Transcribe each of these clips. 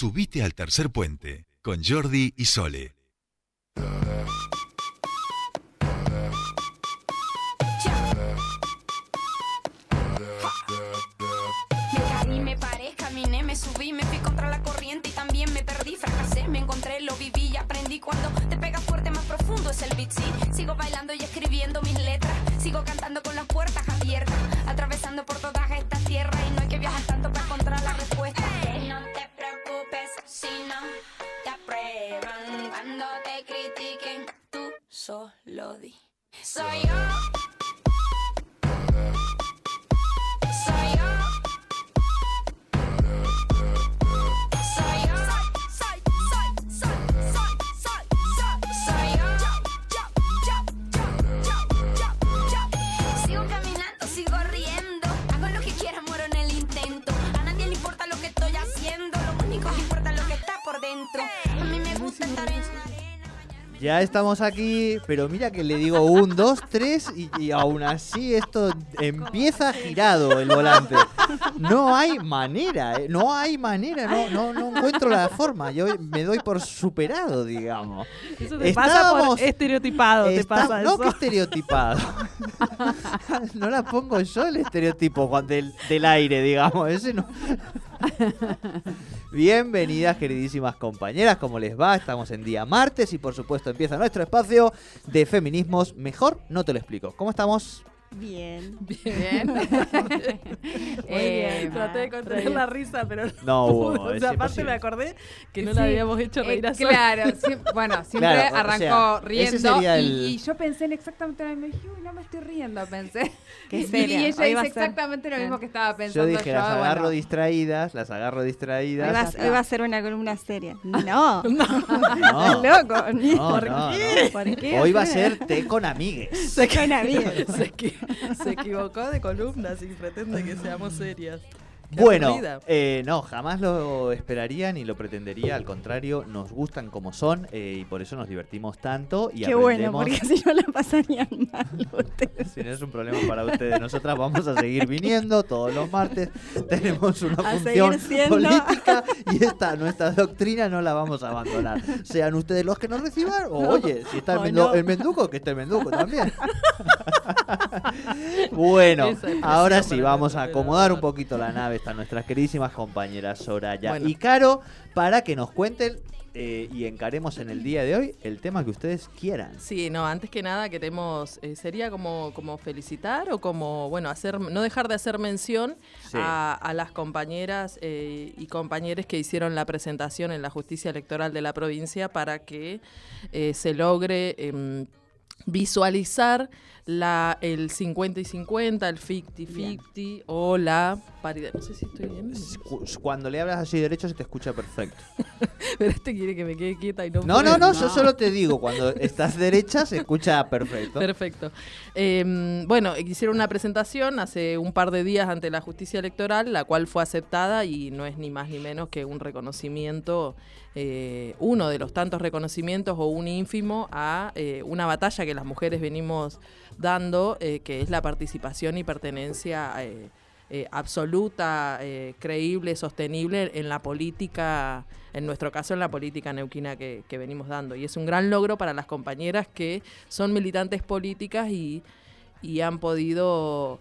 Subite al tercer puente con Jordi y Sole. Subí, me fui contra la corriente y también me perdí, fracasé, me encontré, lo viví y aprendí cuando te pega fuerte más profundo es el beat, sí. Sigo bailando y escribiendo mis letras, sigo cantando con las puertas abiertas, atravesando por toda esta tierra y no hay que viajar tanto para si no te aprueban cuando te critiquen, tú solo di. Soy yo. Ya estamos aquí, pero mira que le digo un, dos, tres y, y aún así esto empieza girado el volante. No hay manera, eh, no hay manera, no, no, no encuentro la forma. Yo me doy por superado, digamos. Eso te pasa Estábamos- por estereotipado, te Está- pasa no eso. que estereotipado. no la pongo yo el estereotipo del aire, digamos. Ese no. Bienvenidas, queridísimas compañeras, ¿cómo les va? Estamos en día martes y por supuesto empieza nuestro espacio de feminismos. Mejor no te lo explico. ¿Cómo estamos? Bien. Bien. Muy bien, traté de contener la risa, pero No hubo, O es sea, aparte me acordé que no Sí, la habíamos hecho reír Eh, a Sol. claro, siem- bueno, siempre Claro, o arrancó sea, riendo y, el- y yo pensé en exactamente lo mismo. Y dije, uy, no me estoy riendo, pensé. Qué Y- seria, Y ella hoy dice ser- exactamente lo mismo que estaba Yo pensando dije, las agarro distraídas, las agarro Hoy distraídas. va, a- hoy va a ser una columna seria. No. No, Estás loco. No, por no, qué. no. ¿Por qué Hoy va a ser té con amigues. Se caen amigos. Se, equi- se equivocó de columnas y pretende que seamos serias. Qué Bueno, eh, no, jamás lo esperaría ni lo pretendería. Al contrario, nos gustan como son eh, y por eso nos divertimos tanto y Qué bueno, aprendemos. porque si no la pasarían mal ustedes. Si no es un problema para ustedes, nosotras vamos a seguir viniendo todos los martes. Tenemos una A función siendo. política y esta nuestra doctrina no la vamos a abandonar. Sean ustedes los que nos reciban o oye, si está el, O mendu- no. el menduco, que esté el menduco también. bueno, ahora sí, vamos a acomodar un poquito la nave. Están nuestras queridísimas compañeras Soraya Bueno. y Caro para que nos cuenten eh, y encaremos en el día de hoy el tema que ustedes quieran. Sí, no, antes que nada queremos, eh, sería como, como felicitar o como, bueno, hacer, no dejar de hacer mención Sí. a, a las compañeras eh, y compañeros que hicieron la presentación en la justicia electoral de la provincia para que eh, se logre em, visualizar la, el 50 y 50, el 50-50 o la paridad. No sé si estoy bien. Cu- Cuando le hablas así derecho se te escucha perfecto. Pero este quiere que me quede quieta y no No, no, puede. no, yo solo te digo, cuando estás derecha se escucha perfecto. Perfecto. Eh, bueno, hicieron una presentación hace un par de días ante la justicia electoral, la cual fue aceptada y no es ni más ni menos que un reconocimiento, eh, uno de los tantos reconocimientos o un ínfimo a eh, una batalla que las mujeres venimos dando, eh, que es la participación y pertenencia eh, eh, absoluta, creíble, sostenible en la política, en nuestro caso en la política neuquina que, que venimos dando. Y es un gran logro para las compañeras que son militantes políticas y, y han podido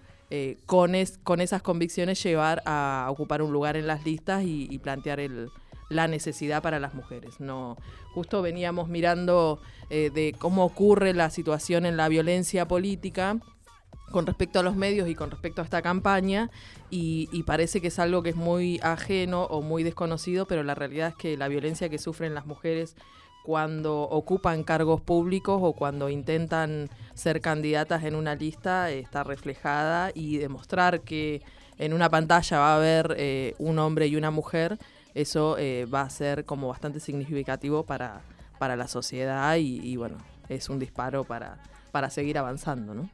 con, es- con esas convicciones llevar a ocupar un lugar en las listas y plantear el, la necesidad para las mujeres. No, justo veníamos mirando eh, de cómo ocurre la situación en la violencia política con respecto a los medios y con respecto a esta campaña y, parece que es algo que es muy ajeno o muy desconocido, pero la realidad es que la violencia que sufren las mujeres cuando ocupan cargos públicos o cuando intentan ser candidatas en una lista está reflejada y demostrar que en una pantalla va a haber eh, un hombre y una mujer, eso eh, va a ser como bastante significativo para, para la sociedad y, bueno, es un disparo para, para seguir avanzando, ¿no?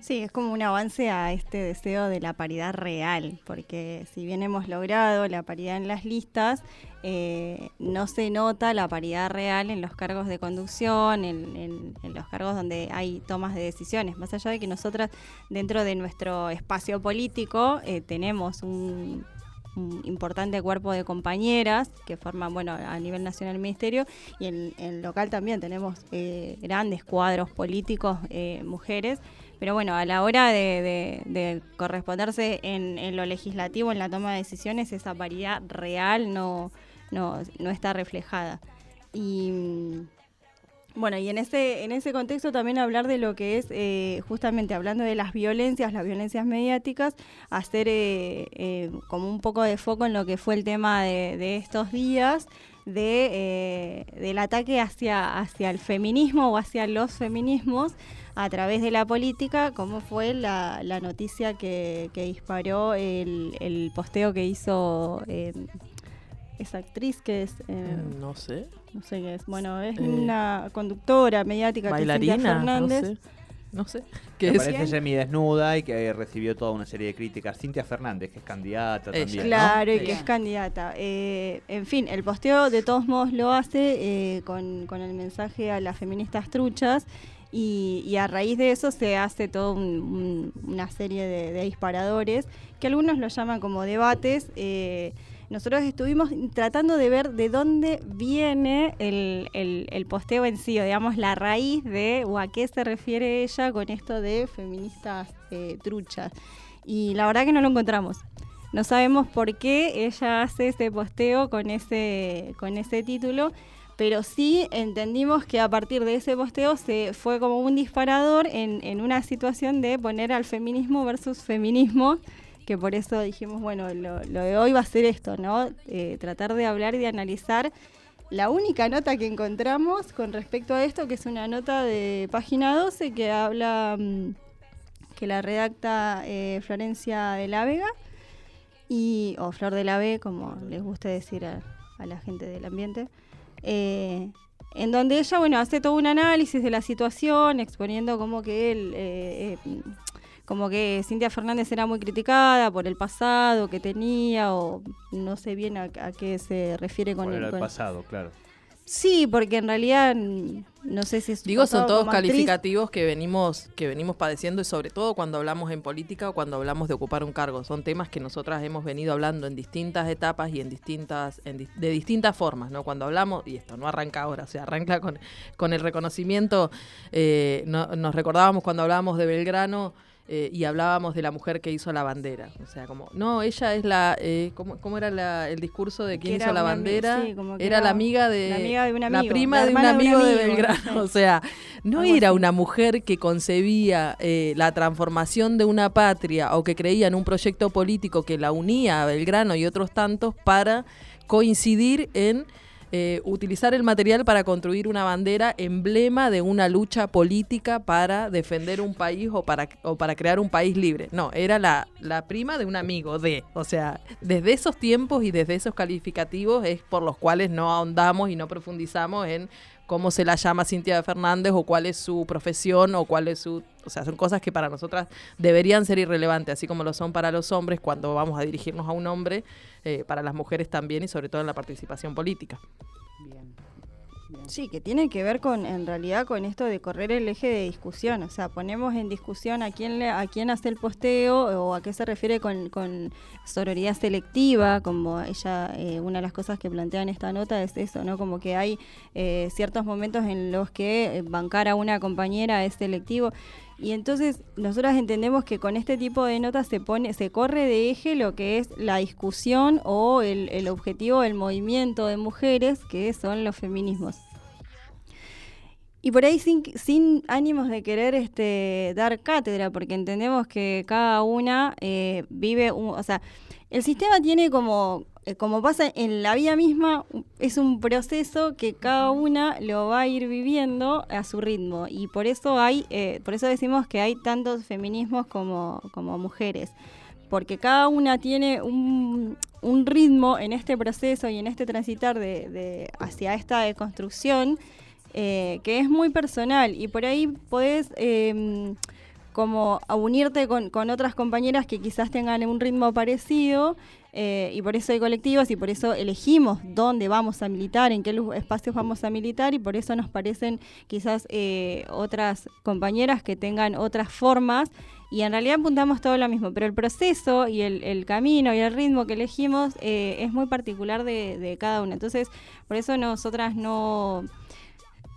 Sí, es como un avance a este deseo de la paridad real, porque si bien hemos logrado la paridad en las listas, eh, no se nota la paridad real en los cargos de conducción, en, en- en los cargos donde hay tomas de decisiones. Más allá de que nosotras dentro de nuestro espacio político eh, tenemos un un importante cuerpo de compañeras que forman, bueno, a nivel nacional el ministerio y en, en local también tenemos eh, grandes cuadros políticos, eh, mujeres. Pero bueno, a la hora de, de- de corresponderse en, en lo legislativo, en la toma de decisiones, esa paridad real no, no, no está reflejada. Y bueno, y en ese, en ese contexto también hablar de lo que es, eh, justamente hablando de las violencias, las violencias mediáticas, hacer eh, eh, como un poco de foco en lo que fue el tema de, de estos días, de, eh, del ataque hacia, hacia el feminismo o hacia los feminismos a través de la política, como fue la, la noticia que, que disparó el, el posteo que hizo eh, esa actriz que es... No sé. No sé qué es. Bueno, es Eh, una conductora mediática que Bailarina, no Fernández. sé. No sé. Que ¿Qué es? aparece semidesnuda y que recibió toda una serie de críticas. Cintia Fernández, que es candidata Ella. también. ¿no? Claro, y que es candidata. Eh, en fin, el posteo de todos modos lo hace eh, con, con el mensaje a las feministas truchas y, y a raíz de eso se hace toda una serie de, de disparadores que algunos lo llaman como debates. eh, nosotros estuvimos tratando de ver de dónde viene el, el- posteo en sí, o digamos la raíz de o a qué se refiere ella con esto de feministas eh, truchas. Y la verdad que no lo encontramos. No sabemos por qué ella hace ese posteo con ese, con ese título, pero sí entendimos que a partir de ese posteo se fue como un disparador en, en una situación de poner al feminismo versus feminismo, que por eso dijimos, bueno, lo, de hoy va a ser esto, ¿no? Eh, tratar de hablar y de analizar la única nota que encontramos con respecto a esto, que es una nota de página 12 que habla, mm, que la redacta eh, Florencia de la Vega, y, o Flor de la B, como les gusta decir a, la gente del ambiente, eh, en donde ella, bueno, hace todo un análisis de la situación, exponiendo como que él, como que Cintia Fernández era muy criticada por el pasado que tenía, o no sé bien a, a qué se refiere con el... el con- pasado, claro. Sí, porque en realidad no sé si es su Digo, son todos actriz. calificativos que venimos, que venimos padeciendo y sobre todo cuando hablamos en política o cuando hablamos de ocupar un cargo. Son temas que nosotras hemos venido hablando en distintas etapas y en distintas, en de distintas formas, ¿no? Cuando hablamos, y esto no arranca ahora, o sea, arranca con, con el reconocimiento, eh, no- nos recordábamos cuando hablábamos de Belgrano. Eh, y hablábamos de la mujer que hizo la bandera. O sea, como, no, ella es la. Eh, ¿cómo, cómo era la- el discurso de quién hizo la bandera? sí, como que era, era la amiga de. la amiga de un La amigo, prima la de un hermana de un amigo de Belgrano. O sea, no era así. una mujer que concebía eh, la transformación de una patria o que creía en un proyecto político que la unía a Belgrano y otros tantos para coincidir en eh, utilizar el material para construir una bandera emblema de una lucha política para defender un país o para, o para crear un país libre. No, era la, la prima de un amigo de. O sea, desde esos tiempos y desde esos calificativos es por los cuales no ahondamos y no profundizamos en cómo se la llama Cintia Fernández o cuál es su profesión o cuál es su... O sea, son cosas que para nosotras deberían ser irrelevantes, así como lo son para los hombres cuando vamos a dirigirnos a un hombre, eh, para las mujeres también y sobre todo en la participación política. Sí, que tiene que ver con, en realidad, con esto de correr el eje de discusión. O sea, ponemos en discusión a quién le, a quién hace el posteo o a qué se refiere con, con sororidad selectiva, como ella, eh, una de las cosas que plantea en esta nota es eso, ¿no? Como que hay eh, ciertos momentos en los que eh, bancar a una compañera es selectivo. Y entonces nosotras entendemos que con este tipo de notas se pone, se corre de eje lo que es la discusión o el, el objetivo del movimiento de mujeres, que son los feminismos. Y por ahí sin, sin ánimos de querer este, dar cátedra, porque entendemos que cada una eh, vive, un, o sea, el sistema tiene como, eh, como pasa en la vida misma, es un proceso que cada una lo va a ir viviendo a su ritmo. Y por eso hay, eh, por eso decimos que hay tantos feminismos como, como mujeres. Porque cada una tiene un, un ritmo en este proceso y en este transitar de, de hacia esta deconstrucción eh, que es muy personal y por ahí podés eh, como a unirte con, con otras compañeras que quizás tengan un ritmo parecido eh, y por eso hay colectivos y por eso elegimos dónde vamos a militar, en qué espacios vamos a militar y por eso nos parecen quizás eh, otras compañeras que tengan otras formas y en realidad apuntamos todo lo mismo, pero el proceso y el, el camino y el ritmo que elegimos eh, es muy particular de, de cada una. Entonces, por eso nosotras no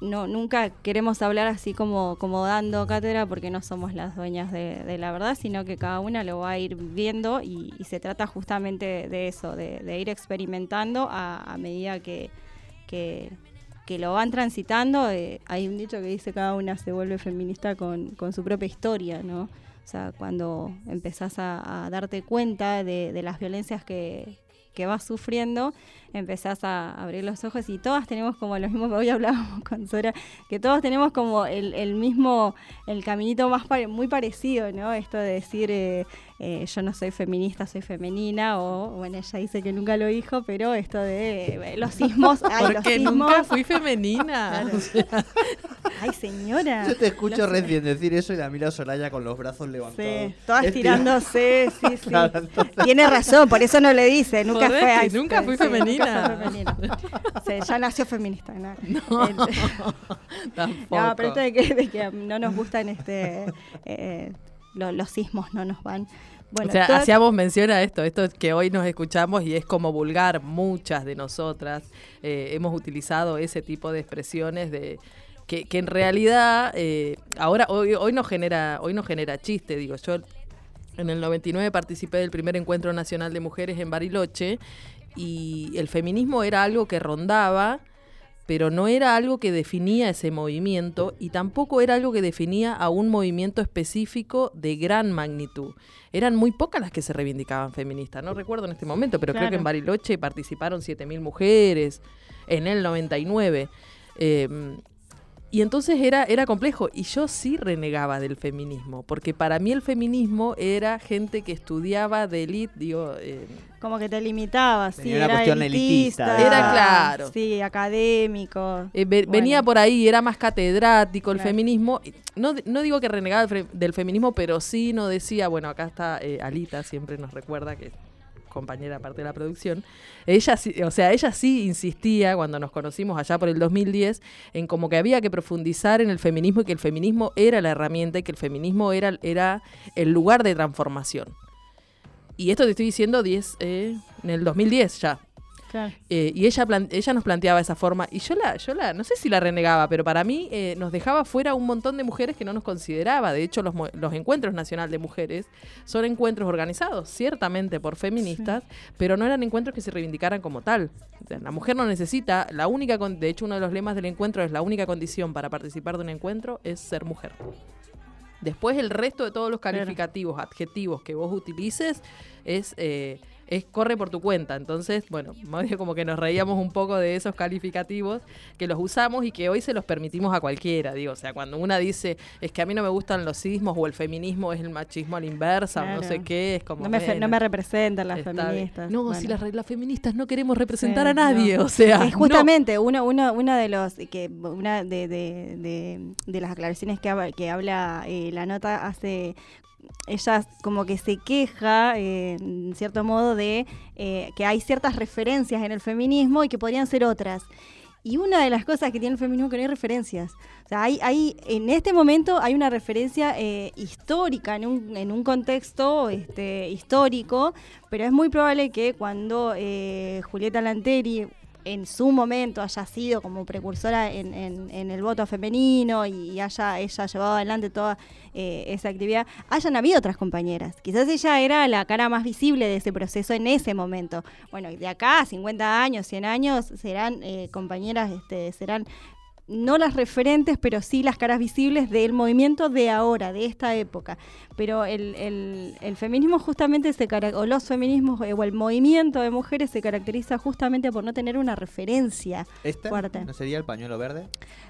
no, nunca queremos hablar así como, como dando cátedra porque no somos las dueñas de, la verdad, sino que cada una lo va a ir viendo y, se trata justamente de eso, de, ir experimentando a, medida que, que, lo van transitando. eh, hay un dicho que dice cada una se vuelve feminista con, con su propia historia, ¿no? O sea, cuando empezás a, a darte cuenta de, de las violencias que, que vas sufriendo, empezás a abrir los ojos y todas tenemos como lo mismo que hoy hablábamos con Sora, que todos tenemos como el, el mismo, el caminito más pare- muy parecido, ¿no? Esto de decir eh, eh, yo no soy feminista, soy femenina, o bueno, ella dice que nunca lo dijo, pero esto de eh, los sismos, ay, los sismos, nunca fui femenina. Claro. O sea, ay señora. Yo te escucho Los- recién decir eso y la miro a Soraya con los brazos levantados. Sí, todas tirándose, sí, sí. Claro, entonces- Tiene razón, por eso no le dice, nunca Joder, fue ay, nunca fui sí, femenina. ya nació feminista, ¿no? Eh, tampoco. No, pero esto de que, de que no nos gustan este eh, lo- los sismos no nos van. Bueno, o sea, hacíamos mención a esto, esto que hoy nos escuchamos y es como vulgar. Muchas de nosotras eh, hemos utilizado ese tipo de expresiones de que, que en realidad eh, ahora hoy, hoy nos genera hoy nos genera chiste. Digo, yo en el 99 participé del primer encuentro nacional de mujeres en Bariloche y el feminismo era algo que rondaba pero no era algo que definía ese movimiento y tampoco era algo que definía a un movimiento específico de gran magnitud. Eran muy pocas las que se reivindicaban feministas, no recuerdo en este momento, pero creo que en Bariloche participaron 7.000 mujeres en el 99. Eh, y entonces era, era complejo. Y yo sí renegaba del feminismo, porque para mí el feminismo era gente que estudiaba de élite, digo, eh, como que te limitaba, sí, Tenía una era cuestión elitista, elitista, Era claro. Sí, académico. Eh, ve- Bueno. Venía por ahí, era más catedrático el Claro. feminismo. No, no digo que renegaba del, fe- del feminismo, pero sí no decía, bueno, acá está eh, Alita, siempre nos recuerda que compañera parte de la producción. Ella o sea, ella sí insistía cuando nos conocimos allá por el 2010 en como que había que profundizar en el feminismo y que el feminismo era la herramienta y que el feminismo era, era el lugar de transformación. Y esto te estoy diciendo 10, eh, en el 2010 ya. Claro. Eh, y ella, ella nos planteaba esa forma. Y yo la, yo la, no sé si la renegaba, pero para mí eh, nos dejaba fuera un montón de mujeres que no nos consideraba. De hecho, los, los encuentros nacional de mujeres son encuentros organizados, ciertamente por feministas, pero no eran encuentros que se reivindicaran como tal. La mujer no necesita, la única, con- de hecho, uno de los lemas del encuentro es la única condición para participar de un encuentro es ser mujer. Después el resto de todos los calificativos, adjetivos que vos utilices es, eh, es corre por tu cuenta. Entonces, bueno, como que nos reíamos un poco de esos calificativos que los usamos y que hoy se los permitimos a cualquiera. Digo, o sea, cuando una dice es que a mí no me gustan los sismos o el feminismo es el machismo a la inversa o no sé qué, es como... No me, fe- bueno, no me representan las bien. feministas. No, Bueno. si las, las feministas no queremos representar Sí, a nadie, no. o sea... Es no. justamente uno, uno, una de los que una de, de, de, de las aclaraciones que, habla- que habla eh, la nota hace ella como que se queja eh, en cierto modo de eh, que hay ciertas referencias en el feminismo y que podrían ser otras y una de las cosas que tiene el feminismo es que no hay referencias. O sea, hay, hay, en este momento hay una referencia eh, histórica en un, en un contexto este, histórico, pero es muy probable que cuando Julieta Lanteri en su momento haya sido como precursora en, el voto femenino y haya ella llevado adelante toda eh, esa actividad, hayan habido otras compañeras. Quizás ella era la cara más visible de ese proceso en ese momento. Bueno, de acá a 50 años, 100 años, serán eh, compañeras, este, serán no las referentes, pero sí las caras visibles del movimiento de ahora, de esta época. Pero el, el- el feminismo justamente se o los feminismos eh, o el movimiento de mujeres se caracteriza justamente por no tener una referencia. ¿Este Fuerte. no sería el pañuelo verde?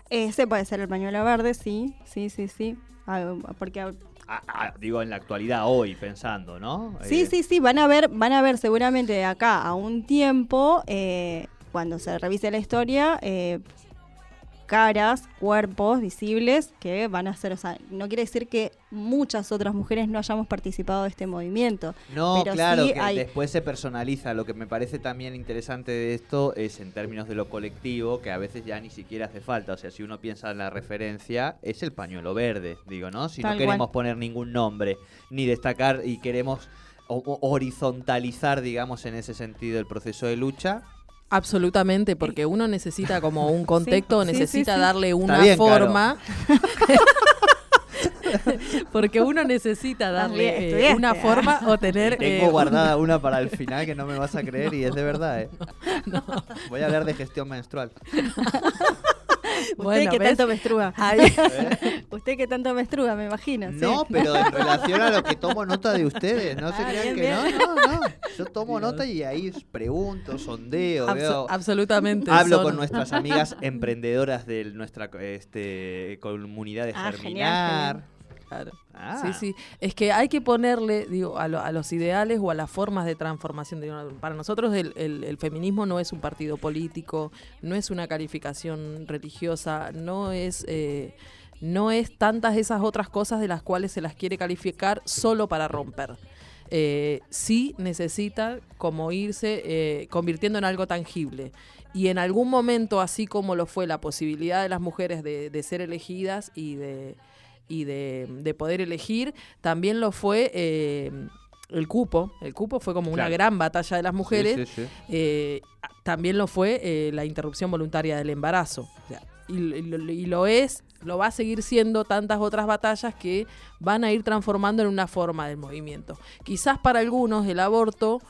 Ese puede ser el pañuelo verde, sí, sí, sí, sí. Ah, porque Ah, ah, digo, en la actualidad, hoy, pensando, ¿no? Sí, Eh, sí, sí, van a ver, van a ver seguramente de acá a un tiempo, eh, cuando se revise la historia, eh, caras, cuerpos visibles que van a ser, o sea, no quiere decir que muchas otras mujeres no hayamos participado de este movimiento. No, pero claro, sí que hay- después se personaliza. Lo que me parece también interesante de esto es en términos de lo colectivo, que a veces ya ni siquiera hace falta. O sea, si uno piensa en la referencia, es el pañuelo verde, digo, ¿no? Si Tal no queremos cual. poner ningún nombre, ni destacar y queremos o- o- horizontalizar, digamos, en ese sentido el proceso de lucha. Absolutamente, porque uno necesita como un contexto, sí, sí, necesita sí. darle una bien, forma. porque uno necesita darle eh, una ah. forma o tener. Tengo eh, guardada una para el final que no me vas a creer y es de verdad, ¿eh? Voy a hablar de gestión menstrual. Usted Bueno, que ¿ves? tanto menstrua. Ahí- Usted que tanto menstrua, me imagino. sí. No, pero en relación a lo que tomo nota de ustedes, no se Ah, crean bien, que bien. no, no, no. Yo tomo nota y ahí pregunto, sondeo, veo. absolutamente. Hablo son- con nuestras amigas emprendedoras de nuestra este, comunidad de Ah, Germinar. genial, Claro. Ah. Sí, sí. Es que hay que ponerle, digo, a, lo- a los ideales o a las formas de transformación. Para nosotros el, el- el feminismo no es un partido político, no es una calificación religiosa, no es, eh, no es tantas esas otras cosas de las cuales se las quiere calificar solo para romper. Eh, sí necesita como irse eh, convirtiendo en algo tangible. Y en algún momento, así como lo fue la posibilidad de las mujeres de, de ser elegidas y de, y de, de poder elegir, también lo fue eh, el cupo. El cupo fue como una gran batalla de las mujeres. Sí, sí, sí. Eh, también lo fue eh, la interrupción voluntaria del embarazo. O sea, y, y lo- y lo es, lo va a seguir siendo tantas otras batallas que van a ir transformando en una forma del movimiento. Quizás para algunos el aborto,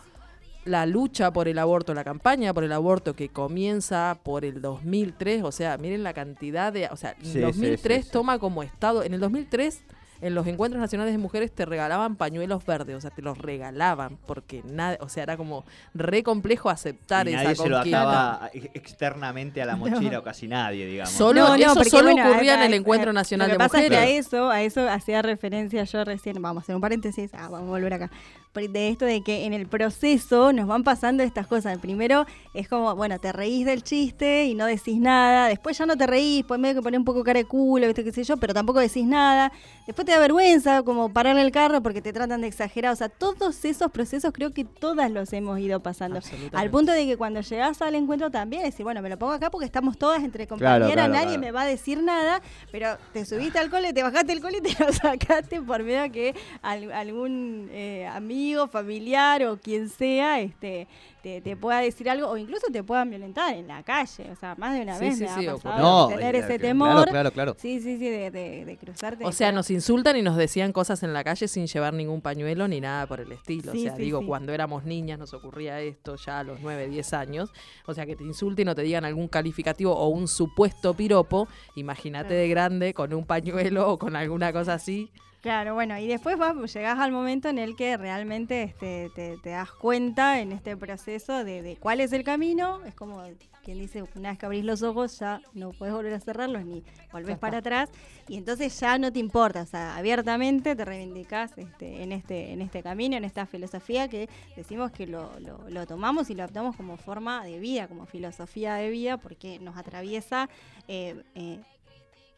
la lucha por el aborto, la campaña por el aborto que comienza por el 2003, o sea, miren la cantidad de, o sea, en Sí, sí, 2003 sí, sí. toma como estado, en el 2003 en los encuentros nacionales de mujeres te regalaban pañuelos verdes, o sea, te los regalaban porque nada, o sea, era como re complejo aceptar Y esa nadie se lo ataba externamente a la mochila, o casi nadie, digamos. Solo- No, eso solo bueno, ocurría en a- el Encuentro a- Nacional lo de pasa Mujeres. Es que a eso, a eso hacía referencia yo recién, vamos a hacer un paréntesis, ah, vamos a volver acá. De esto de que en el proceso nos van pasando estas cosas. Primero es como, bueno, te reís del chiste y no decís nada. Después ya no te reís, pues medio que pones un poco cara de culo, ¿viste? qué sé yo, pero tampoco decís nada. Después te da vergüenza, como pararle el carro porque te tratan de exagerar. O sea, todos esos procesos creo que todas los hemos ido pasando. Al punto de que cuando llegás al encuentro también, decir, bueno, me lo pongo acá porque estamos todas entre compañeras, claro, nadie claro. me va a decir nada, pero te subiste al cole, te bajaste el cole y te lo sacaste por medio que al- algún eh, amigo, familiar o quien sea este te, te pueda decir algo o incluso te puedan violentar en la calle. O sea, más de una Sí, vez sí, me ha sí, pasado No, tener ese claro, temor. Claro, claro. Sí, sí, sí, de, de, de cruzarte. O sea, nos insultan y nos decían cosas en la calle sin llevar ningún pañuelo ni nada por el estilo. Sí, o sea, sí, digo, sí. cuando éramos niñas nos ocurría esto ya a los 9, 10 años. O sea, que te insulten o te digan algún calificativo o un supuesto piropo. Imagínate Claro. de grande con un pañuelo o con alguna cosa así. Claro, bueno, y después vas, llegás al momento en el que realmente este, te, te das cuenta en este proceso de, de cuál es el camino. Es como quien dice, una vez que abrís los ojos ya no puedes volver a cerrarlos ni volvés para atrás. Y entonces ya no te importa, o sea, abiertamente te reivindicás este, en, este, en este camino, en esta filosofía que decimos que lo, lo, lo tomamos y lo adoptamos como forma de vida, como filosofía de vida, porque nos atraviesa. eh, eh,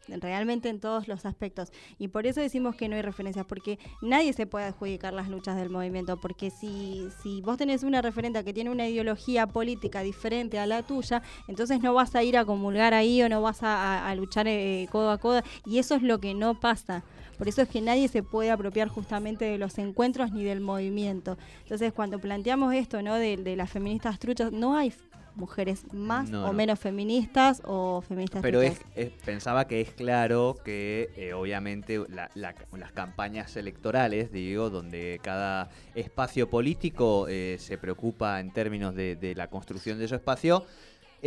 realmente en todos los aspectos. Y por eso decimos que no hay referencias, porque nadie se puede adjudicar las luchas del movimiento, porque si, si vos tenés una referente que tiene una ideología política diferente a la tuya, entonces no vas a ir a comulgar ahí o no vas a, a- luchar eh, codo a codo, y eso es lo que no pasa. Por eso es que nadie se puede apropiar justamente de los encuentros ni del movimiento. Entonces, cuando planteamos esto, ¿no? De, de las feministas truchas, no hay mujeres más No, o no. menos feministas o feministas Pero es, es- pensaba que es claro que eh, obviamente la- la- las campañas electorales, digo, donde cada espacio político eh, se preocupa en términos de, de la construcción de su espacio,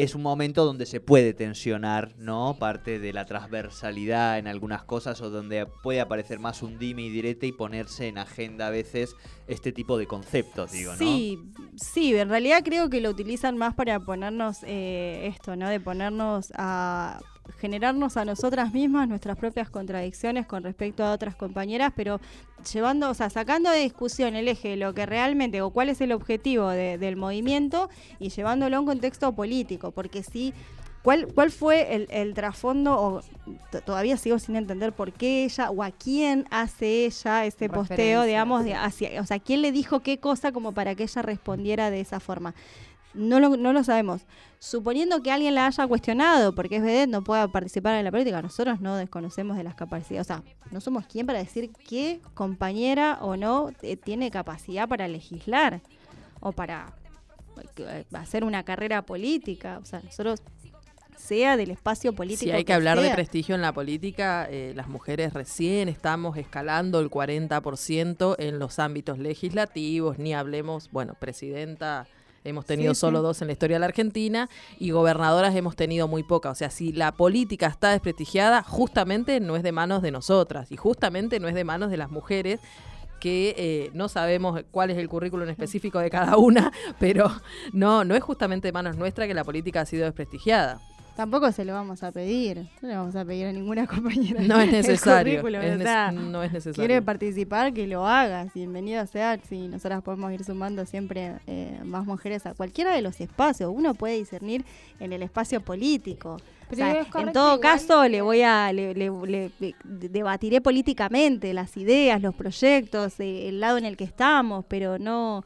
es un momento donde se puede tensionar, ¿no? Parte de la transversalidad en algunas cosas o donde puede aparecer más un dime y direte y ponerse en agenda a veces este tipo de conceptos, digo, ¿no? Sí, sí, en realidad creo que lo utilizan más para ponernos eh, esto, ¿no? De ponernos a generarnos a nosotras mismas nuestras propias contradicciones con respecto a otras compañeras, pero llevando, o sea, sacando de discusión el eje de lo que realmente o cuál es el objetivo de- del movimiento y llevándolo a un contexto político, porque si ¿Cuál, ¿Cuál fue el, el trasfondo? O todavía sigo sin entender por qué ella o a quién hace ella ese posteo, digamos, de hacia, o sea, quién le dijo qué cosa como para que ella respondiera de esa forma. No lo, no lo sabemos. Suponiendo que alguien la haya cuestionado, porque es vedette, no pueda participar en la política, nosotros no desconocemos de las capacidades. O sea, no somos quien para decir qué compañera o no eh, tiene capacidad para legislar o para eh, hacer una carrera política. O sea, nosotros, sea del espacio político. Si hay que hablar de prestigio en la política, eh, las mujeres recién estamos escalando el 40% en los ámbitos legislativos, ni hablemos, bueno, presidenta, hemos tenido Sí, solo sí. dos en la historia de la Argentina, y gobernadoras hemos tenido muy pocas. O sea, si la política está desprestigiada, justamente no es de manos de nosotras, y justamente no es de manos de las mujeres que eh, no sabemos cuál es el currículum específico de cada una, pero no, no es justamente de manos nuestras que la política ha sido desprestigiada. Tampoco se lo vamos a pedir. No le vamos a pedir a ninguna compañera. No es necesario. o sea, no es necesario. quiere participar, que lo haga. Bienvenido sea. Si nosotras podemos ir sumando siempre eh, más mujeres a cualquiera de los espacios. Uno puede discernir en el espacio político. O sea, en todo caso, que- le voy a le, le- le- le- debatiré políticamente las ideas, los proyectos, eh, el lado en el que estamos, pero no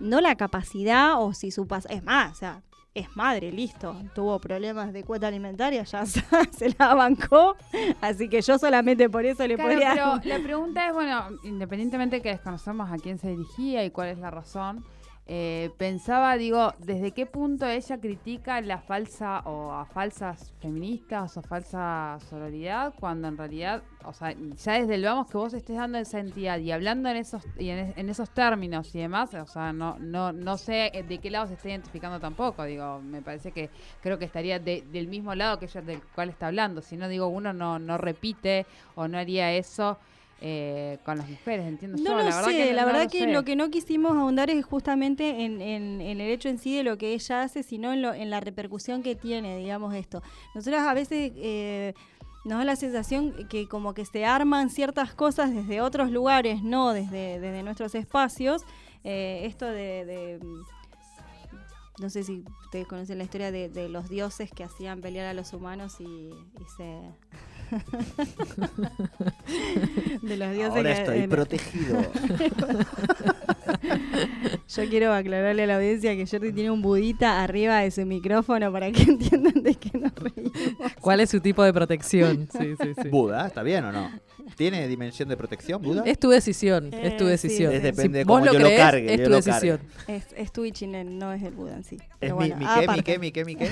no la capacidad o si su pas es más, o sea, es madre, listo. Tuvo problemas de cuota alimentaria, ya se la bancó. Así que yo solamente por eso le Claro, podría. pero la pregunta es, bueno, independientemente que desconocemos a quién se dirigía y cuál es la razón, eh, pensaba, digo, ¿desde qué punto ella critica la falsa o a falsas feministas o falsa sororidad cuando en realidad, o sea, ya desde el vamos que vos estés dando esa entidad y hablando en esos y en, en esos términos y demás, o sea, no no no sé de qué lado se está identificando tampoco, digo, me parece que creo que estaría de- del mismo lado que ella del cual está hablando, si no digo uno no no repite o no haría eso eh, con las mujeres, entiendo No yo, lo la verdad sé, que la no verdad lo que sé. lo que no quisimos ahondar es justamente en, en- en el hecho en sí de lo que ella hace, sino en, lo- en la repercusión que tiene, digamos, esto. Nosotros a veces eh, nos da la sensación que como que se arman ciertas cosas desde otros lugares, no desde, desde nuestros espacios. Eh, esto de... de, no sé si ustedes conocen la historia de, de los dioses que hacían pelear a los humanos y, y se... de los dioses Ahora que- estoy de- protegido. Yo quiero aclararle a la audiencia que Jordi tiene un budita arriba de su micrófono para que entiendan de qué nos reímos. ¿Cuál es su tipo de protección? Sí, sí, sí. Buda, ¿está bien o no? ¿Tiene dimensión de protección, Buda? Es tu decisión, es tu Eh, decisión. sí, Es de cómo yo lo cargue, es yo tu lo decisión. Es, es tu Ichinen, no es el Buda en sí. Es bueno, mi qué, mi qué, mi qué, mi qué.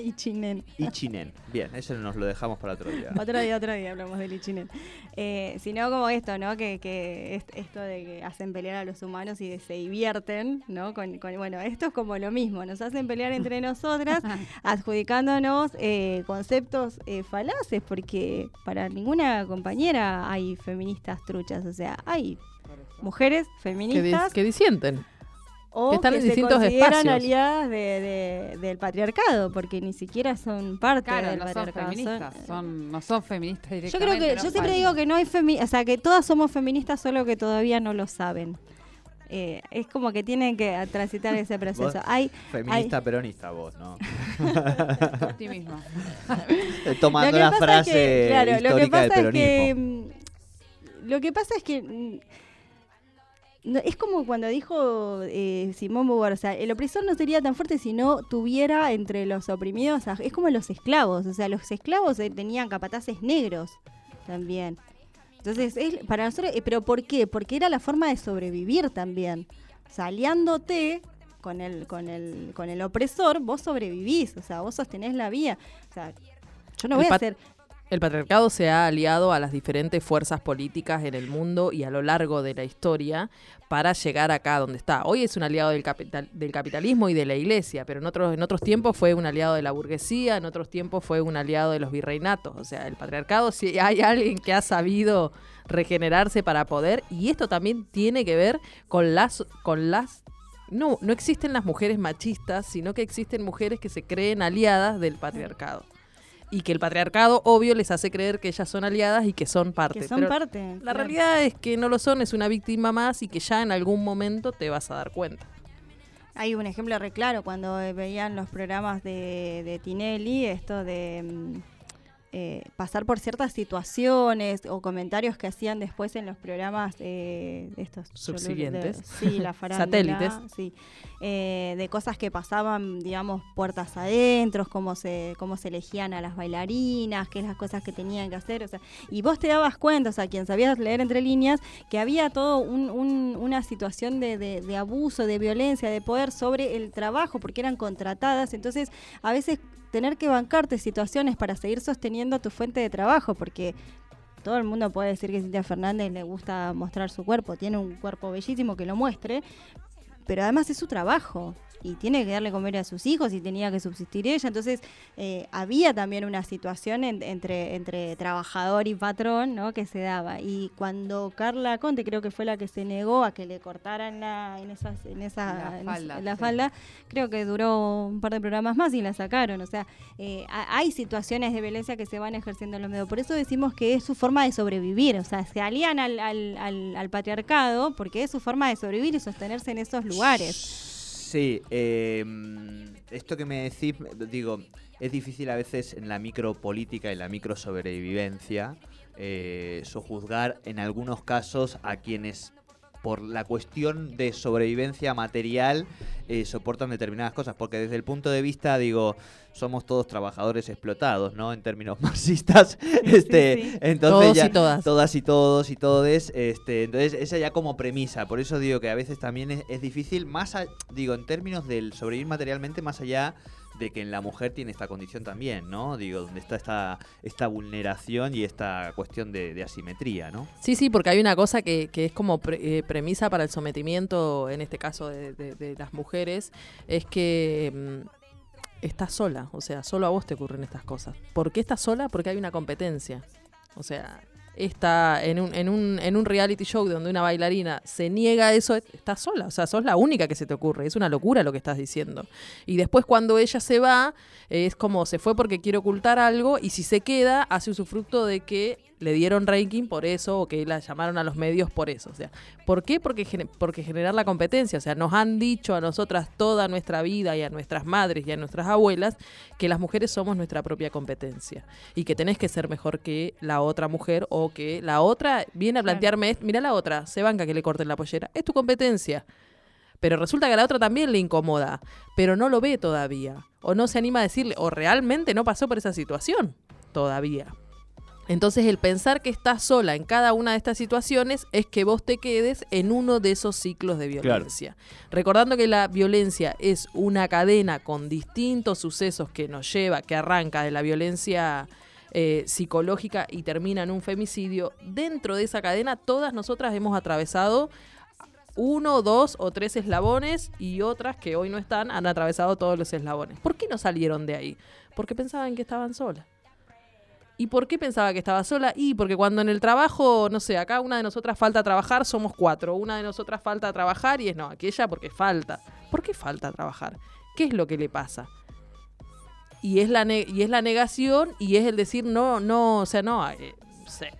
Ichinen. Ichinen. Bien, eso nos lo dejamos para otro día. Otro día, otro día hablamos del Ichinen. Eh, sino como esto, ¿no? Que, que es- esto de que hacen pelear a los humanos y se divierten, ¿no? Con, con- bueno, esto es como lo mismo. Nos hacen pelear entre nosotras, adjudicándonos eh, conceptos eh, falaces, porque para ninguna compañera hay feministas truchas. O sea, hay mujeres Que, dis- feministas que disienten. o que están en se distintos consideran espacios. aliadas de- de- del patriarcado, porque ni siquiera son parte Claro, del no son patriarcado. feministas, son- son, no son feministas yo directamente. creo que, no yo siempre digo que no hay femi o sea, que todas somos feministas, solo que todavía no lo saben. Eh, es como que tienen que transitar ese proceso. Hay, Feminista peronista vos, ¿no? Optimismo. Eh, Tomando que la pasa frase es que, claro, lo que histórica del pasa es peronismo. que mm, lo que pasa es que mm, no- es como cuando dijo eh, Simón Beauvoir, o sea, el opresor no sería tan fuerte si no tuviera entre los oprimidos, a- es como los esclavos, o sea, los esclavos eh, tenían capataces negros también. Entonces, es, para nosotros, eh, pero ¿por qué? Porque era la forma de sobrevivir también. O sea, aliándote con el, con el, con el opresor, vos sobrevivís, o sea, vos sostenés la vía. O sea, yo no El voy a hacer El patriarcado se ha aliado a las diferentes fuerzas políticas en el mundo y a lo largo de la historia para llegar acá donde está. Hoy es un aliado del, capital, del capitalismo y de la iglesia, pero en otros, en otros tiempos fue un aliado de la burguesía, en otros tiempos fue un aliado de los virreinatos. O sea, el patriarcado, si hay alguien que ha sabido regenerarse para poder, y esto también tiene que ver con las, con las no, no existen las mujeres machistas, sino que existen mujeres que se creen aliadas del patriarcado. Y que el patriarcado, obvio, les hace creer que ellas son aliadas y que son parte. que son Pero parte. La claro. realidad es que no lo son, es una víctima más y que ya en algún momento te vas a dar cuenta. Hay un ejemplo re claro cuando veían los programas de, de Tinelli, esto de mm, eh, pasar por ciertas situaciones o comentarios que hacían después en los programas eh, estos Subsiguientes. de- sí, la farándula, Satélites. sí, eh, de cosas que pasaban, digamos, puertas adentro, cómo se cómo se elegían a las bailarinas, qué es las cosas que tenían que hacer, o sea, y vos te dabas cuenta, o sea, quien sabías leer entre líneas, que había todo un- un- una situación de, de- de abuso, de violencia, de poder sobre el trabajo, porque eran contratadas. Entonces, a veces tener que bancarte situaciones para seguir sosteniendo tu fuente de trabajo, porque todo el mundo puede decir que Cintia Fernández le gusta mostrar su cuerpo, tiene un cuerpo bellísimo que lo muestre, pero además es su trabajo y tiene que darle comer a sus hijos y tenía que subsistir ella. Entonces, eh, había también una situación en- entre, entre trabajador y patrón ¿no? que se daba. Y cuando Carla Conte, creo que fue la que se negó a que le cortaran la, en, esas, en, esa, La falda, en la sí. falda, creo que duró un par de programas más y la sacaron. O sea, eh, ha- hay situaciones de violencia que se van ejerciendo en los medios. Por eso decimos que es su forma de sobrevivir. O sea, se alían al, al, al- al patriarcado porque es su forma de sobrevivir y sostenerse en esos lugares. Sí, eh, esto que me decís, digo, es difícil a veces en la micropolítica y la microsobrevivencia eh, sojuzgar en algunos casos a quienes por la cuestión de sobrevivencia material eh, soportan determinadas cosas, porque desde el punto de vista, digo, somos todos trabajadores explotados, ¿no? En términos marxistas, este, sí. entonces Todos ya- y todas. todas y todos y todes, este, entonces esa ya como premisa, por eso digo que a veces también es, es difícil, más a- digo, en términos del sobrevivir materialmente, más allá de que en la mujer tiene esta condición también, ¿no? Digo, donde está esta, esta vulneración y esta cuestión de, asimetría, ¿no? Sí, sí, porque hay una cosa que, que es como eh, premisa para el sometimiento, en este caso de, de- de las mujeres, es que mm, estás sola, o sea, solo a vos te ocurren estas cosas. ¿Por qué estás sola? Porque hay una competencia. O sea, está en un, en un, en un reality show donde una bailarina se niega a eso, estás sola, o sea, sos la única que se te ocurre, es una locura lo que estás diciendo. Y después cuando ella se va, es como se fue porque quiere ocultar algo y si se queda, hace usufructo de que le dieron ranking por eso o que la llamaron a los medios por eso. O sea, ¿por qué? Porque, gene- porque generar la competencia. O sea, nos han dicho a nosotras toda nuestra vida y a nuestras madres y a nuestras abuelas que las mujeres somos nuestra propia competencia y que tenés que ser mejor que la otra mujer o que la otra viene a plantearme, mira la otra, se banca que le corten la pollera, es tu competencia. Pero resulta que a la otra también le incomoda, pero no lo ve todavía. O no se anima a decirle, o realmente no pasó por esa situación todavía. Entonces el pensar que estás sola en cada una de estas situaciones es que vos te quedes en uno de esos ciclos de violencia. Recordando que la violencia es una cadena con distintos sucesos que nos lleva, que arranca de la violencia eh, psicológica y termina en un femicidio, dentro de esa cadena todas nosotras hemos atravesado uno, dos o tres eslabones y otras que hoy no están han atravesado todos los eslabones. ¿Por qué no salieron de ahí? Porque pensaban que estaban solas. ¿Y por qué pensaba que estaba sola? Y porque cuando en el trabajo, no sé, acá una de nosotras falta trabajar, somos cuatro. Una de nosotras falta trabajar y es no, aquella porque falta. ¿Por qué falta trabajar? ¿Qué es lo que le pasa? Y es la, y es la negación y es el decir no, no, o sea, no, eh, sé.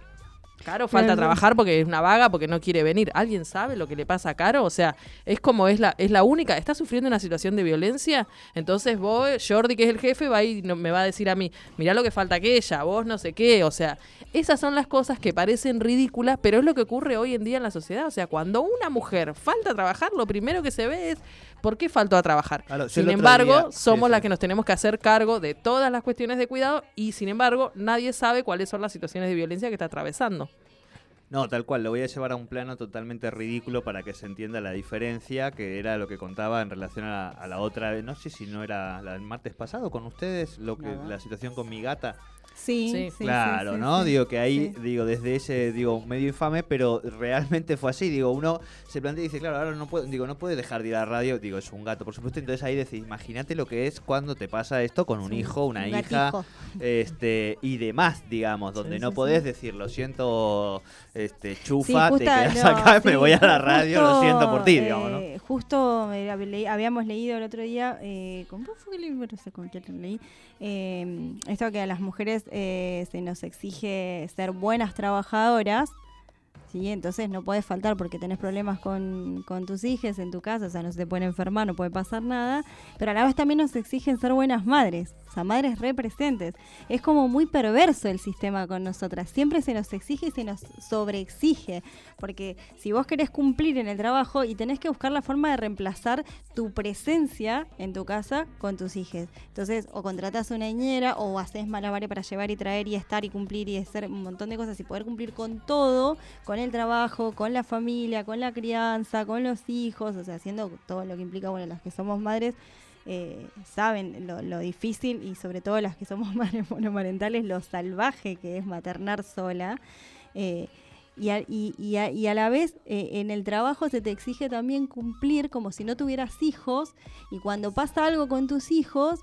Caro falta trabajar porque es una vaga, porque no quiere venir. ¿Alguien sabe lo que le pasa a Caro? O sea, es como es la, es la única, está sufriendo una situación de violencia. Entonces vos, Jordi, que es el jefe, va y no- me va a decir a mí, mirá lo que falta que ella, vos no sé qué. O sea, esas son las cosas que parecen ridículas, pero es lo que ocurre hoy en día en la sociedad. O sea, cuando una mujer falta a trabajar, lo primero que se ve es ¿por qué faltó a trabajar? Claro, sin embargo, día- somos sí. las que nos tenemos que hacer cargo de todas las cuestiones de cuidado y sin embargo, nadie sabe cuáles son las situaciones de violencia que está atravesando. No, tal cual, lo voy a llevar a un plano totalmente ridículo para que se entienda la diferencia, que era lo que contaba en relación a, a la otra, no sé si no era la del martes pasado con ustedes, lo que Nada. la situación con mi gata. Sí, Sí, sí, claro, sí, ¿no? Digo que ahí, digo, desde ese, digo, medio infame, pero realmente fue así. Digo, uno se plantea y dice, claro, ahora no puedo, digo, no puede dejar de ir a la radio, digo, es un gato, por supuesto. Entonces ahí decís, imagínate lo que es cuando te pasa esto con un hijo, una un hija, este, y demás, digamos, donde no podés decir, lo siento, este, chufa, te quedas no, acá, me voy a la radio, lo siento por ti, digamos, ¿no? eh, Justo eh, le- habíamos leído el otro día, eh, ¿con fue el libro? No sé con quién lo leí. esto que a las mujeres eh, se nos exige ser buenas trabajadoras ¿sí? Entonces no puedes faltar porque tenés problemas con, con tus hijos en tu casa, o sea, no se te pueden enfermar, no puede pasar nada, pero a la vez también nos exigen ser buenas madres, o sea, madres representes. Es como muy perverso el sistema con nosotras, siempre se nos exige y se nos sobreexige, porque si vos querés cumplir en el trabajo y tenés que buscar la forma de reemplazar tu presencia en tu casa con tus hijos. Entonces, o contratás una niñera o haces malabares para llevar y traer y estar y cumplir y hacer un montón de cosas y poder cumplir con todo, con el trabajo, con la familia, con la crianza, con los hijos, o sea, haciendo todo lo que implica, bueno, las que somos madres. eh, saben lo, difícil y sobre todo las que somos madres monomarentales, lo salvaje que es maternar sola. Eh, y a, la vez eh, en el trabajo se te exige también cumplir como si no tuvieras hijos y cuando pasa algo con tus hijos,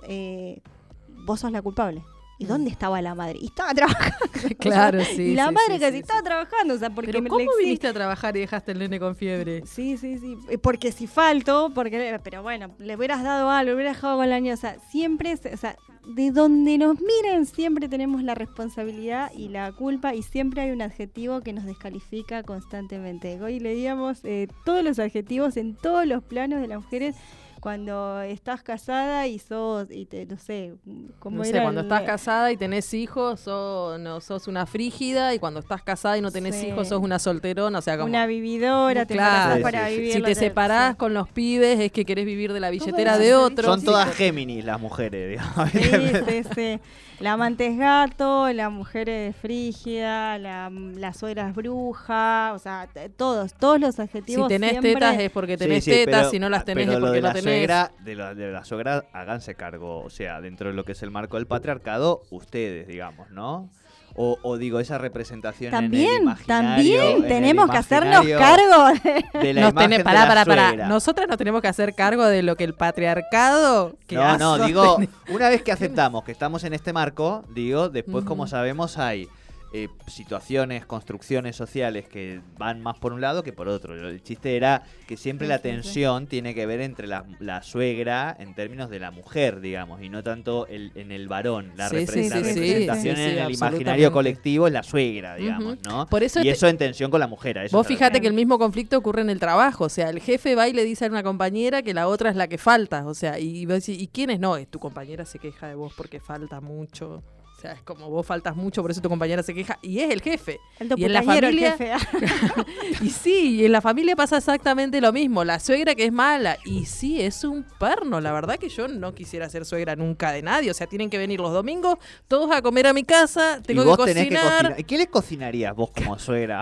vos sos la culpable. ¿Y Mm. dónde estaba la madre? Y estaba trabajando. Claro, sí. y la sí, madre sí, casi sí, estaba trabajando, o sea, porque Pero me ¿cómo le viniste a trabajar y dejaste el nene con fiebre? Sí, sí, sí. Eh, Porque si falto, porque pero bueno, le hubieras dado algo, le hubieras dejado con la niña. O sea, siempre, o sea, de donde nos miren, siempre tenemos la responsabilidad y la culpa, y siempre hay un adjetivo que nos descalifica constantemente. Hoy leíamos eh, todos los adjetivos en todos los planos de las mujeres. Cuando estás casada y sos, y te, no sé, como No sé, era cuando el- estás casada y tenés hijos, sos, no, sos una frígida, y cuando estás casada y no tenés Sí. hijos, sos una solterona, o sea, como... una vividora, te Claro. Sí, para sí, vivir. si te separás sí. con los pibes es que querés vivir de la billetera era de otro. Son todas Géminis las mujeres, digamos. Sí, sí, sí. La amante es gato, la mujer es frígida, la, la suegra es bruja, o sea, todos, todos los Si adjetivos tenés siempre... tetas es porque tenés Sí, sí, tetas, pero- si no las tenés pero es lo porque de no la tenés. Suegra, de, la, de la suegra, háganse cargo. O sea, dentro de lo que es el marco del patriarcado, ustedes, digamos, ¿no? O, o digo, esa representación en el También, imaginario, también en el tenemos que hacernos cargo de... de la Nos imagen tenés, de pará, la pará, pará. Nosotras nos tenemos que hacer cargo de lo que el patriarcado. Que No, no, digo, una vez que aceptamos que estamos en este marco, digo, después, como sabemos, hay eh, situaciones, construcciones sociales que van más por un lado que por otro. El chiste era que siempre la tensión tiene que ver entre la, la suegra en términos de la mujer, digamos, y no tanto el, en el varón. La, Sí, repre- sí, la sí, representación en el imaginario colectivo es la suegra, digamos. ¿no? Por eso y te- eso en tensión con la mujer. eso Vos fíjate refiero. que el mismo conflicto ocurre en el trabajo, o sea, el jefe va y le dice a una compañera que la otra es la que falta, o sea, y ¿y quién es? No, es tu compañera se queja de vos porque falta mucho. O sea, es como vos faltas mucho, por eso tu compañera se queja. Y es el jefe. Alto Y en la el familia- jefe, ah. Y sí, y en la familia pasa exactamente lo mismo. La suegra que es mala. Y sí, es un perno. La verdad que yo no quisiera ser suegra nunca de nadie. O sea, tienen que venir los domingos todos a comer a mi casa. Tengo y vos que tenés que cocinar. cocinar. ¿Y ¿Qué le cocinarías vos como suegra?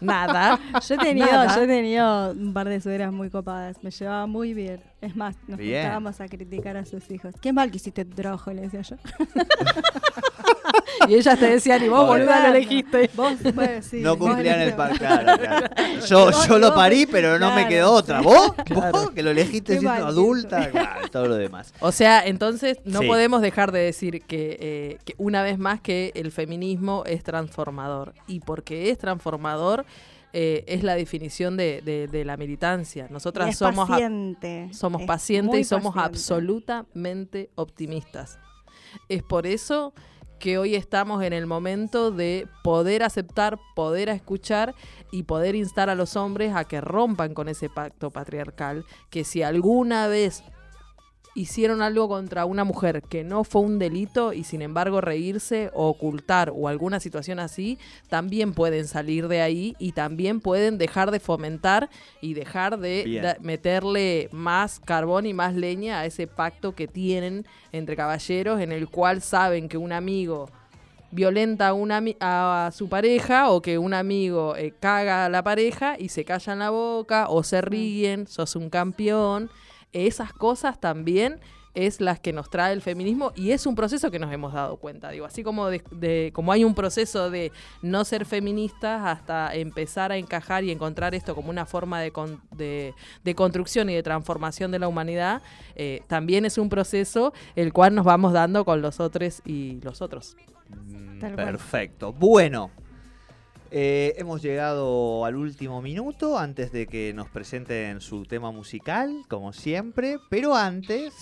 Nada. Yo he tenido, Nada. yo he tenido un par de suegras muy copadas, me llevaba muy bien. Es más, nos Bien. juntábamos a criticar a sus hijos. Qué mal que hiciste tu trabajo, le decía yo. Y ellas te decían, y vos, boluda, lo elegiste. Vos, bueno, sí, no cumplían el par, claro, claro. Yo, Vos- yo lo parí, pero no me quedó otra. ¿Vos? ¿Vos? Que lo elegiste Qué siendo mal, adulta, claro, todo lo demás. O sea, entonces no Sí. podemos dejar de decir que, eh, que una vez más que el feminismo es transformador. Y porque es transformador, eh, es la definición de, de- de la militancia. Nosotras es somos, a- paciente. somos es pacientes y somos paciente. absolutamente optimistas. Es por eso que hoy estamos en el momento de poder aceptar, poder escuchar y poder instar a los hombres a que rompan con ese pacto patriarcal, que si alguna vez hicieron algo contra una mujer que no fue un delito y sin embargo reírse o ocultar o alguna situación así, también pueden salir de ahí y también pueden dejar de fomentar y dejar de, da- meterle más carbón y más leña a ese pacto que tienen entre caballeros en el cual saben que un amigo violenta a, una a su pareja o que un amigo eh, caga a la pareja y se callan la boca o se ríen, sos un campeón. Esas cosas también es las que nos trae el feminismo y es un proceso que nos hemos dado cuenta. Digo, así como, de, de- como hay un proceso de no ser feministas hasta empezar a encajar y encontrar esto como una forma de, con- de- de construcción y de transformación de la humanidad, eh, también es un proceso el cual nos vamos dando con los otros y los otros. Mm. Perfecto. Bueno, eh, hemos llegado al último minuto antes de que nos presenten su tema musical, como siempre. Pero antes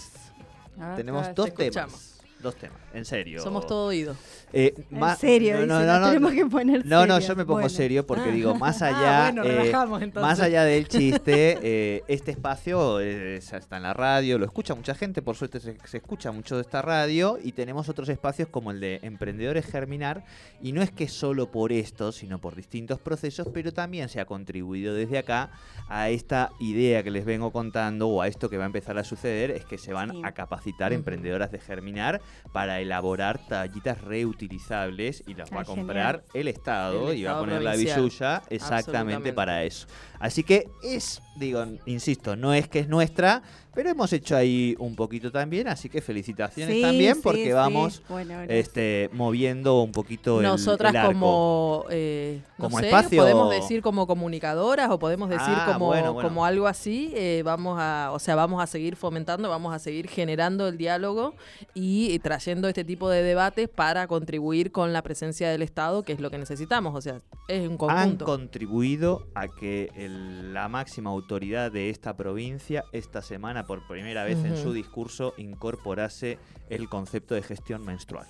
A ver, tenemos dos te temas. Dos temas, en serio. Somos todo oído. Eh, En ma- serio, no, dice, no, no, no, tenemos que poner No, no, yo me pongo Bueno. serio porque digo, más Ah, allá, bueno, eh, relajamos, entonces. más allá del chiste, eh, este espacio está en la radio, lo escucha mucha gente, por suerte se, se escucha mucho de esta radio y tenemos otros espacios como el de Emprendedores Germinar y no es que solo por esto, sino por distintos procesos, pero también se ha contribuido desde acá a esta idea que les vengo contando o a esto que va a empezar a suceder, es que se van Sí. a capacitar emprendedoras de Germinar para elaborar tallitas reutilizables y las va a comprar el Estado El y va a poner la billulla exactamente para eso. Así que es, digo, insisto, no es que es nuestra, pero hemos hecho ahí un poquito también, así que felicitaciones Sí, también porque sí. vamos Bueno, este moviendo un poquito el, Nosotras el arco. como, eh, no Como sé, espacio- podemos decir como comunicadoras o podemos decir Ah, como, bueno, bueno. como algo así, eh, vamos a, o sea, vamos a seguir fomentando, vamos a seguir generando el diálogo y, trayendo este tipo de debates para contribuir con la presencia del Estado, que es lo que necesitamos, o sea, es un han conjunto. contribuido a que el- la máxima autoridad de esta provincia esta semana por primera vez en su discurso incorporase el concepto de gestión menstrual.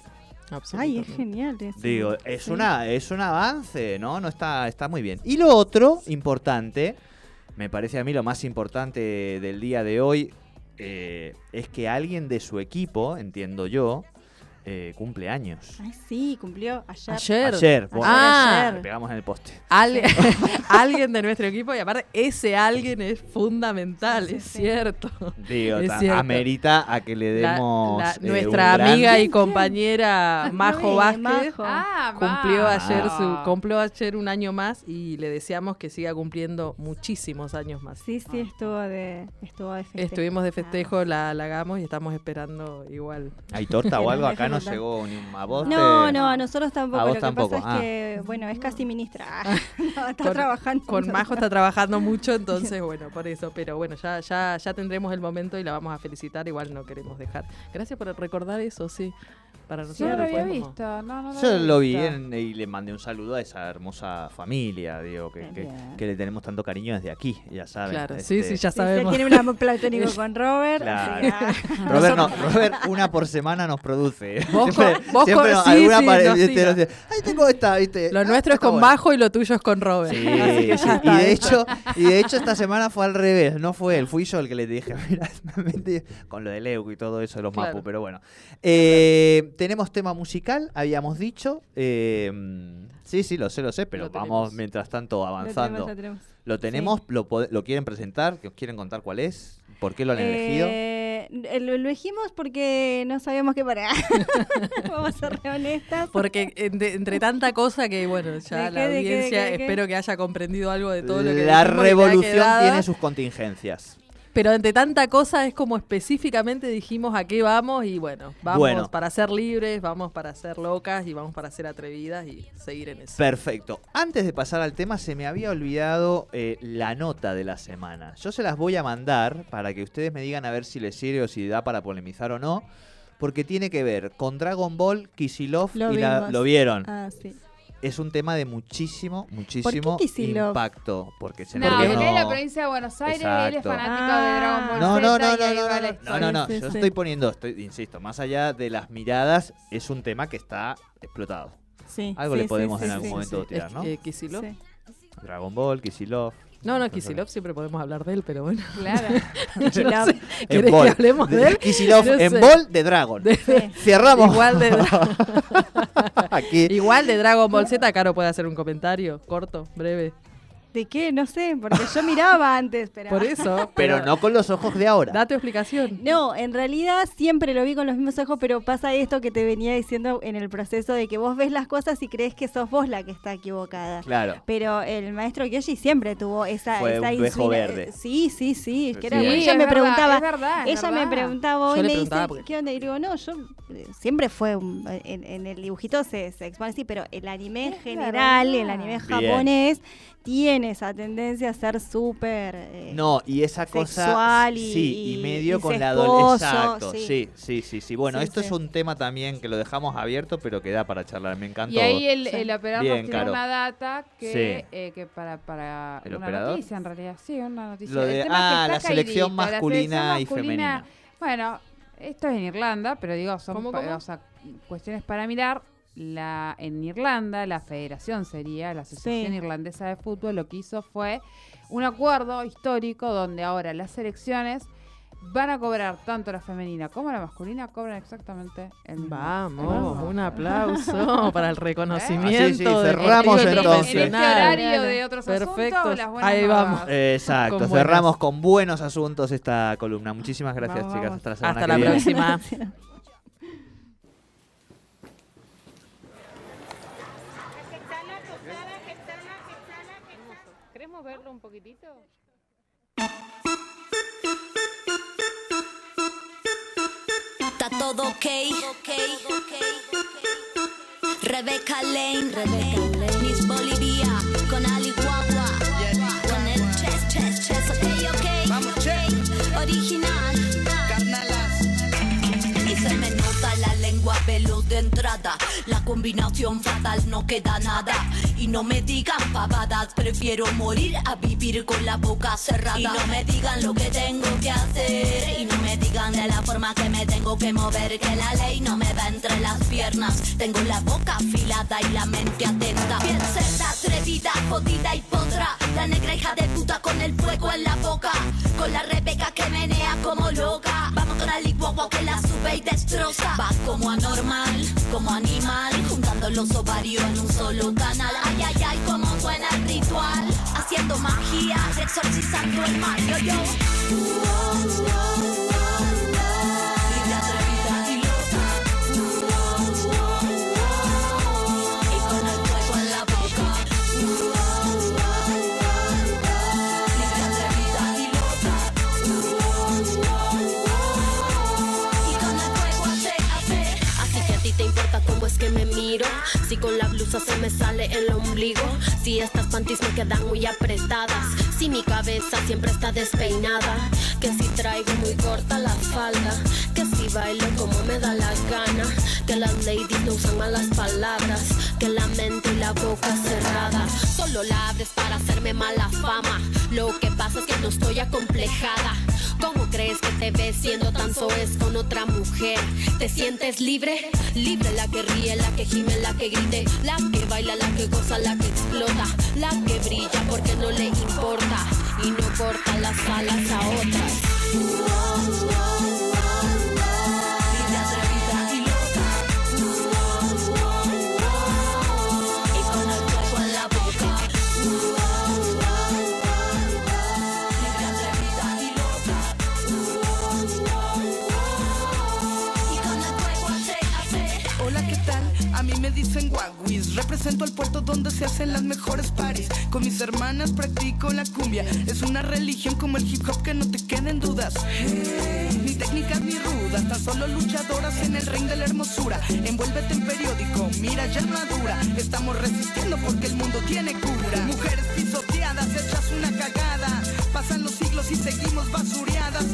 Ay, es genial eso. Digo, es Sí. una es un avance, ¿no? No está está muy bien. Y lo otro importante, me parece a mí lo más importante del día de hoy eh, es que alguien de su equipo, entiendo yo, eh, cumple años. Ay, sí, cumplió ayer. Ayer. Ayer, bueno, Ah. le pegamos en el poste. Al- alguien de nuestro equipo y aparte ese alguien es fundamental, Sí, es sí, cierto. Digo, Es cierto. amerita a que le demos la- eh, nuestra un gran- amiga y compañera Majo Ay, Vázquez Majo. Ah, cumplió ayer su Ah. cumplió ayer un año más y le deseamos que siga cumpliendo muchísimos años más. Sí, sí, estuvo de, estuvo de festejo. Estuvimos de Ah. festejo, la halagamos y estamos esperando igual. ¿Hay torta o algo? Acá no llegó ni un a vos No, te- no, a nosotros tampoco. A vos Lo tampoco, que pasa ah. es que, bueno, es casi ministra. no, está Con- trabajando. Con Majo está trabajando mucho, entonces bueno, por eso. Pero bueno, ya, ya, ya tendremos el momento y la vamos a felicitar. Igual no queremos dejar. Gracias por recordar eso, sí. Para Yo no lo había visto. No, no lo Yo había lo vi visto. en- y le mandé un saludo a esa hermosa familia, digo, que, que, que le tenemos tanto cariño desde aquí, ya saben. Claro, sí, este, sí, ya Sí, él sabemos. tiene un amor platónico con Robert. Claro. Robert, no, Robert una por semana nos produce. Vos con- vos con- nos- sí, alguna sí, pare- nos dice, Ay, tengo esta, ¿viste? Lo Ah, nuestro es con bueno". Majo y lo tuyo es con Robert. Sí, ya y de hecho, y de hecho esta semana fue al revés, no fue él, fui yo el que le dije, mira, me metí con lo del Leuco y todo eso de los Claro. Mapu, pero bueno. Eh, tenemos tema musical, habíamos dicho. eh, sí, sí, lo sé, lo sé, pero Lo vamos tenemos. mientras tanto Lo avanzando. tenemos, lo tenemos. Lo tenemos, lo, quieren presentar, que os quieren contar cuál es, por qué lo han elegido. Eh, lo lo elegimos porque no sabíamos qué parar. Vamos a ser honestas. Porque entre, entre tanta cosa que, bueno, ya ¿De la qué, de audiencia qué, de qué? espero que haya comprendido algo de todo lo que La revolución tiene sus contingencias. Pero entre tanta cosa es como específicamente dijimos a qué vamos y bueno, vamos Bueno. para ser libres, vamos para ser locas y vamos para ser atrevidas y seguir en eso. Perfecto. Antes de pasar al tema, se me había olvidado eh, la nota de la semana. Yo se las voy a mandar para que ustedes me digan a ver si les sirve o si da para polemizar o no. Porque tiene que ver con Dragon Ball, Kisilov Lo y la- vimos. lo vieron. Ah, sí. Es un tema de muchísimo, muchísimo Kicillof? impacto. Porque se No, porque él es de la no- provincia de Buenos Aires, él es Exacto. fanático Ah. de Dragon Ball No, no, no, no, no, no, no, no, no, Sí, yo sí. estoy poniendo, estoy, insisto, más allá de las miradas, es un tema que está explotado. Sí, Algo sí, le podemos sí, en sí, algún sí, momento sí. tirar, ¿no? Eh, Kicillof. Sí. Dragon Ball, Kisilov. No, no, Kisilov siempre podemos hablar de él, pero bueno. Claro. Kisilov. En ¿Querés bol. que hablemos de él? Kisilov No en sé. bol de Dragon. De- Cerramos. igual de Aquí. igual de Dragon Ball Z, Caro puede hacer un comentario corto, breve. ¿De qué? No sé, porque yo miraba antes, pero... Por eso. Pero no con los ojos de ahora. Da tu explicación. No, en realidad siempre lo vi con los mismos ojos, pero pasa esto que te venía diciendo en el proceso de que vos ves las cosas y crees que sos vos la que está equivocada. Claro. Pero el maestro Kyoshi siempre tuvo esa, Fue esa un verde. Sí, sí, sí. Que era, Sí, ella es me verdad, preguntaba, es verdad, es ella me preguntaba hoy Yo le me dice, porque- ¿qué onda? Y digo, no, yo eh, siempre fue un- en, en el dibujito se, se expone así, pero el anime en Es general, verdad. el anime Bien. japonés tiene esa tendencia a ser súper eh, No, y esa cosa. Sexual y- sí, y medio y con la adolescencia. sí. Sí, sí, sí, sí. Bueno, Sí, esto sí. es un tema también que lo dejamos abierto, pero que da para charlar. Me encantó. Y ahí el, Sí. el operador Bien, nos tiene una data que, Sí. eh, que para, para ¿El una operador? noticia en realidad, sí, una noticia. Lo El de- tema es que ah, la selección la masculina selección y masculina, femenina. Bueno, Esto es en Irlanda, pero digo, son ¿Cómo, pa- cómo? o sea, cuestiones para mirar. La, en Irlanda, la federación sería, la Asociación Sí. Irlandesa de Fútbol, lo que hizo fue un acuerdo histórico donde ahora las selecciones van a cobrar tanto la femenina como la masculina, cobran exactamente el mismo. Vamos, el un aplauso para el reconocimiento. Ah, sí, sí, del cerramos entonces. En este horario de otros Perfecto. asuntos, las buenas Ahí vamos. Exacto, Con buenas. cerramos con buenos asuntos esta columna. Muchísimas gracias, Vamos, chicas. vamos. Hasta la semana Hasta que la viene. próxima. ¿Querés moverlo un poquitito? Está todo ok. Rebeca Lane, Miss Bolivia, con Ali Guagua, con el chess, chess, chess, ok, ok, ok, original. Y se me nota la lengua veloz de entrada. La combinación fatal no queda nada. Y no me digan pavadas, prefiero morir a vivir con la boca cerrada. Y no me digan lo que tengo que hacer. Y no me digan de la forma que me tengo que mover. Que la ley no me va entre las piernas. Tengo la boca afilada y la mente atenta. Bien cerda, atrevida, jodida y potra. La negra hija de puta con el fuego en la boca. Con la Rebeca que menea como loca. Vamos con la licuagua que la sube y destroza. Va como anormal, como animal. Juntando los ovarios en un solo canal. Ay, ay, ay, como suena el ritual. Haciendo magia, exorcizando el mal. Yo, yo. Si con la blusa se me sale el ombligo. Si estas panties me quedan muy apretadas. Si mi cabeza siempre está despeinada. Que si traigo muy corta la falda. Que si bailo como me da la gana. Que las ladies no usan malas palabras. Que la mente y la boca cerrada. Solo la abres para hacerme mala fama. Lo que pasa es que no estoy acomplejada. ¿Cómo crees que te ves siendo tan soez con otra mujer? ¿Te sientes libre? Libre la que ríe, la que gime, la que grite, la que baila, la que goza, la que explota, la que brilla porque no le importa y no corta las alas a otras. Represento al puerto donde se hacen las mejores paris. Con mis hermanas practico la cumbia. Es una religión como el hip hop que no te queden dudas. Ni técnicas ni rudas, tan solo luchadoras en el ring de la hermosura. Envuélvete en periódico, mira ya madura. Estamos resistiendo porque el mundo tiene cura. Mujeres pisoteadas, hechas una cagada. Pasan los siglos y seguimos basureadas.